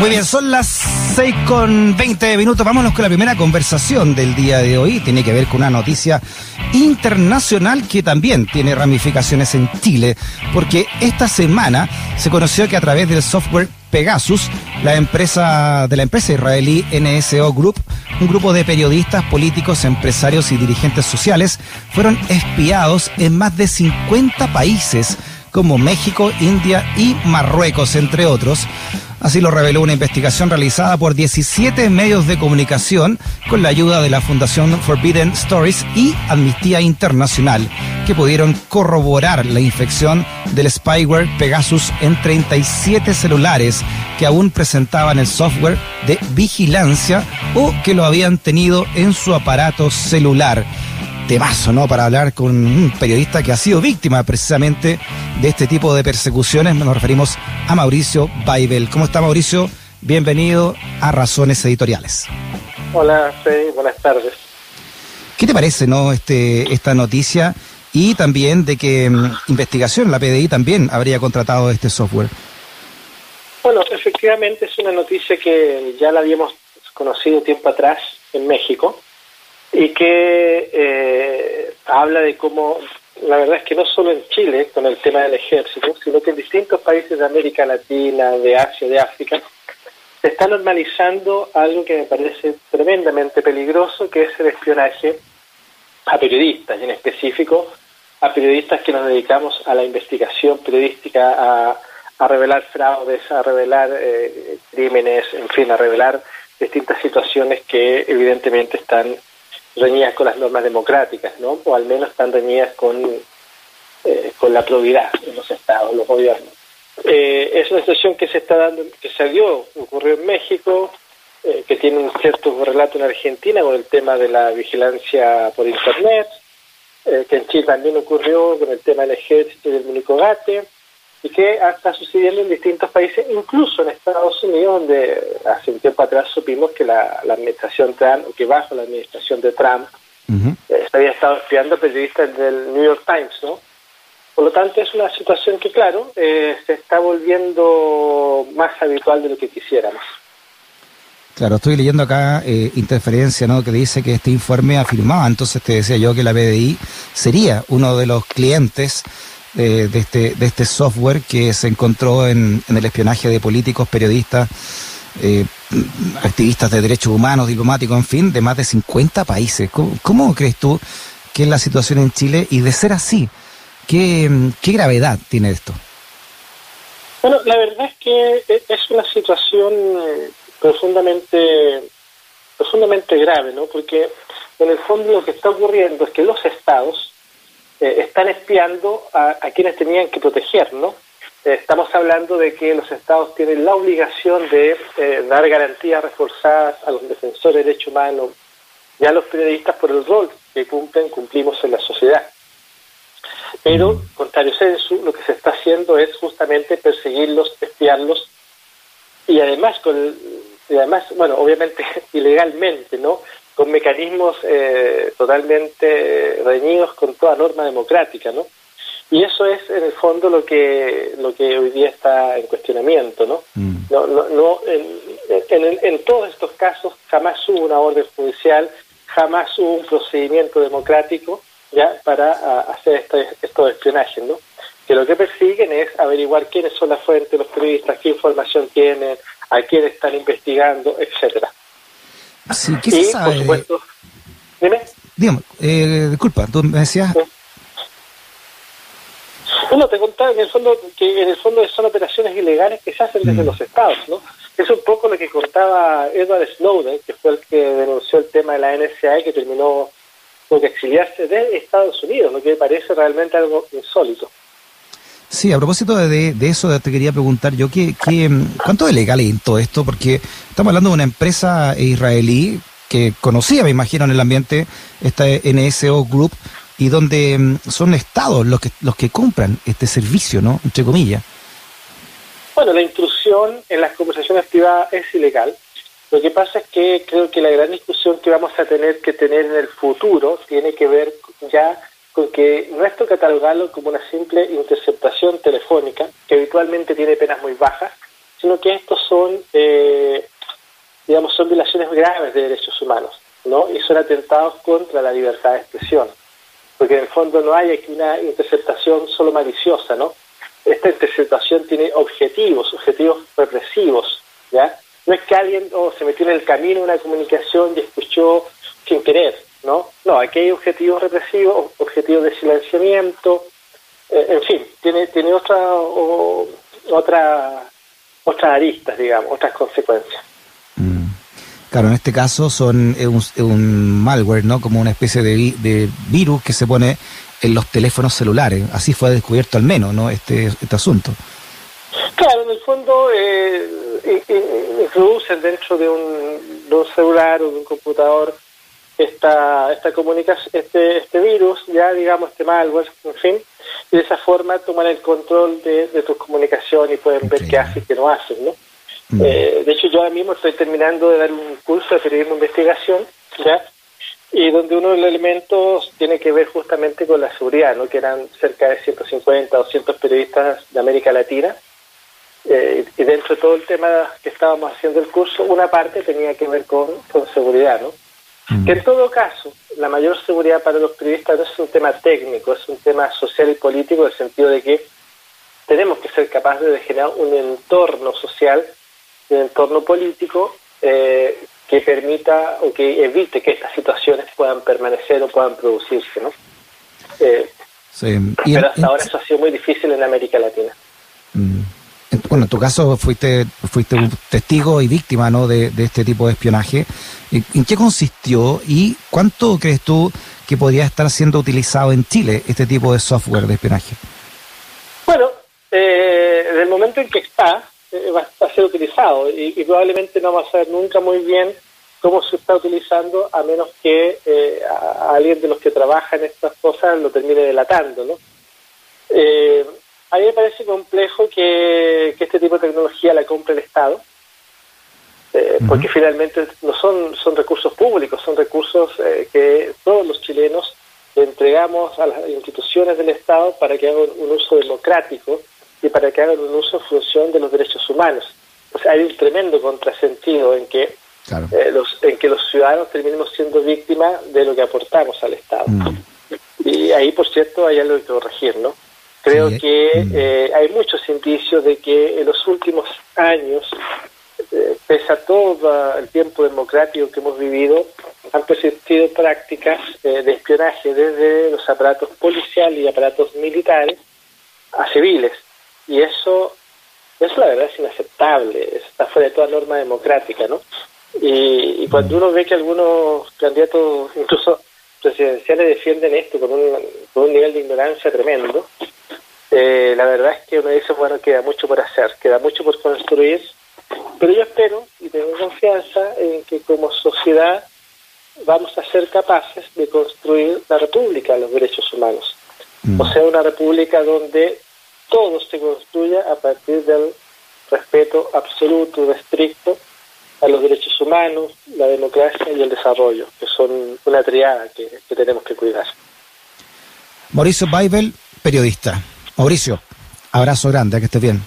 Muy bien, son las 6 con 20 minutos. Vámonos con la primera conversación del día de hoy. Tiene que ver con una noticia internacional que también tiene ramificaciones en Chile, porque esta semana se conoció que a través del software Pegasus, la empresa de la empresa israelí NSO Group, un grupo de periodistas, políticos, empresarios y dirigentes sociales fueron espiados en más de 50 países como México, India y Marruecos, entre otros. Así lo reveló una investigación realizada por 17 medios de comunicación con la ayuda de la Fundación Forbidden Stories y Amnistía Internacional, que pudieron corroborar la infección del spyware Pegasus en 37 celulares que aún presentaban el software de vigilancia o que lo habían tenido en su aparato celular temazo, ¿no? Para hablar con un periodista que ha sido víctima precisamente de este tipo de persecuciones. Nos referimos a Mauricio Baibel. ¿Cómo está Mauricio? Bienvenido a Razones Editoriales. Hola, Freddy, buenas tardes. ¿Qué te parece, no, este, esta noticia y también de que mm, investigación, la PDI también habría contratado este software? Bueno, efectivamente es una noticia que ya la habíamos conocido tiempo atrás en México y que habla de cómo, la verdad es que no solo en Chile con el tema del ejército, sino que en distintos países de América Latina, de Asia, de África, se está normalizando algo que me parece tremendamente peligroso, que es el espionaje a periodistas, y en específico a periodistas que nos dedicamos a la investigación periodística, a, a revelar fraudes, a revelar eh, crímenes, en fin, a revelar distintas situaciones que evidentemente están reñidas con las normas democráticas, ¿no? O al menos están reñidas con, eh, con la probidad de los estados, los gobiernos. Eh, es una situación que se está dando, que se dio, ocurrió en México, eh, que tiene un cierto relato en Argentina con el tema de la vigilancia por Internet, que en Chile también ocurrió con el tema del ejército y del Minicogate, y que está sucediendo en distintos países, incluso en Estados Unidos, donde hace un tiempo atrás supimos que la, administración Trump, que bajo la administración de Trump, eh, había estado espiando periodistas del New York Times, ¿no? Por lo tanto, es una situación que, claro, eh, se está volviendo más habitual de lo que quisiéramos. Claro, estoy leyendo acá eh, interferencia, ¿no? Que dice que este informe afirmaba, entonces te decía yo que la BDI sería uno de los clientes de, este, de este software que se encontró en, el espionaje de políticos, periodistas, eh, activistas de derechos humanos, diplomáticos, en fin, de más de 50 países. ¿Cómo, crees tú que es la situación en Chile? Y de ser así, ¿qué, qué gravedad tiene esto? Bueno, la verdad es que es una situación profundamente profundamente grave, ¿no? Porque en el fondo lo que está ocurriendo es que los estados eh, están espiando a, quienes tenían que proteger, ¿no? Eh, estamos hablando de que los estados tienen la obligación de eh, dar garantías reforzadas a los defensores de derechos humanos y a los periodistas por el rol que cumplen, cumplimos en la sociedad. Pero, contrario a eso, lo que se está haciendo es justamente perseguirlos, espiarlos y además, con, y además bueno, obviamente ilegalmente, ¿no? Con mecanismos eh, totalmente reñidos con toda norma democrática, ¿no? Y eso es en el fondo lo que lo que hoy día está en cuestionamiento, ¿no? Mm. No, no, no en, en, todos estos casos jamás hubo una orden judicial, jamás hubo un procedimiento democrático ya para hacer este, estos espionajes, ¿no? Que lo que persiguen es averiguar quiénes son las fuentes, los periodistas, qué información tienen, a quién están investigando, etcétera. Sí, ¿qué se sabe? por supuesto. Dime. Dígame, eh, disculpa, tú me decías... Bueno, te contaba en el fondo que en el fondo son operaciones ilegales que se hacen desde mm. los estados, ¿no? Es un poco lo que contaba Edward Snowden, que fue el que denunció el tema de la NSA y que terminó por exiliarse de Estados Unidos, lo que me parece realmente algo insólito. Sí, a propósito de, eso, te quería preguntar yo, ¿qué, qué, ¿cuánto de legal en todo esto? Porque estamos hablando de una empresa israelí que conocía, me imagino, en el ambiente, esta NSO Group, y donde mm, son estados los que, los que compran este servicio, ¿no? Entre comillas. Bueno, la intrusión en las conversaciones privadas es ilegal. Lo que pasa es que creo que la gran discusión que vamos a tener que tener en el futuro tiene que ver ya porque no es catalogarlo como una simple interceptación telefónica, que habitualmente tiene penas muy bajas, sino que estos son, eh, digamos, son violaciones graves de derechos humanos, ¿no? Y son atentados contra la libertad de expresión. Porque en el fondo no hay aquí una interceptación solo maliciosa, ¿no? Esta interceptación tiene objetivos, objetivos represivos, ¿ya? No es que alguien oh, se metió en el camino una comunicación y escuchó sin querer, ¿no? No, aquí hay objetivos represivos, objetivos de silenciamiento, eh, en fin, tiene, tiene otra, otra, otras aristas, digamos, otras consecuencias. Mm. Claro, en este caso son un, un, malware, ¿no? Como una especie de, de, virus que se pone en los teléfonos celulares. Así fue descubierto al menos, ¿no? Este, este asunto. Claro, en el fondo eh, introducen dentro de un, de un celular o de un computador esta, esta comunicación, este, este virus, ya digamos este malware, en fin, y de esa forma toman el control de, de tus comunicaciones y pueden ver qué haces y qué no haces, ¿no? Mm. Eh, de hecho, yo ahora mismo estoy terminando de dar un curso de periodismo de investigación, ¿ya? Y donde uno de los elementos tiene que ver justamente con la seguridad, ¿no? Que eran cerca de 150 o 200 periodistas de América Latina. Eh, y dentro de todo el tema que estábamos haciendo el curso, una parte tenía que ver con, con seguridad, ¿no? Que en todo caso, la mayor seguridad para los periodistas no es un tema técnico, es un tema social y político, en el sentido de que tenemos que ser capaces de generar un entorno social, un entorno político eh, que permita o que evite que estas situaciones puedan permanecer o puedan producirse, ¿no? Eh, sí. pero hasta ahora eso ha sido muy difícil en América Latina. Bueno, en tu caso fuiste fuiste un testigo y víctima ¿no? de, de este tipo de espionaje. ¿En qué consistió y cuánto crees tú que podría estar siendo utilizado en Chile este tipo de software de espionaje? Bueno, eh, desde el momento en que está, eh, va, a ser utilizado y, probablemente no va a saber nunca muy bien cómo se está utilizando a menos que eh, alguien de los que trabaja en estas cosas lo termine delatando, ¿no? Eh, a mí me parece complejo que, que este tipo de tecnología la compre el Estado eh, porque finalmente no son, son recursos públicos, son recursos eh, que todos los chilenos entregamos a las instituciones del Estado para que hagan un uso democrático y para que hagan un uso en función de los derechos humanos. O sea, hay un tremendo contrasentido en que eh, los, en que los ciudadanos terminemos siendo víctimas de lo que aportamos al Estado. Y ahí, por cierto, hay algo que corregir, ¿no? Creo que hay muchos indicios de que en los últimos años eh, pese a todo el tiempo democrático que hemos vivido, han persistido prácticas eh, de espionaje desde los aparatos policiales y aparatos militares a civiles. Y eso, eso la verdad es inaceptable, está fuera de toda norma democrática, ¿no? Y, cuando uno ve que algunos candidatos, incluso presidenciales, defienden esto con un, con un nivel de ignorancia tremendo, eh, la verdad es que uno dice, bueno, queda mucho por hacer, queda mucho por construir pero yo espero y tengo confianza en que como sociedad vamos a ser capaces de construir la república de los derechos humanos. Mm. O sea, una república donde todo se construya a partir del respeto absoluto y estricto a los derechos humanos, la democracia y el desarrollo, que son una triada que, que tenemos que cuidar. Mauricio Baibel, periodista. Mauricio, abrazo grande, que estés bien.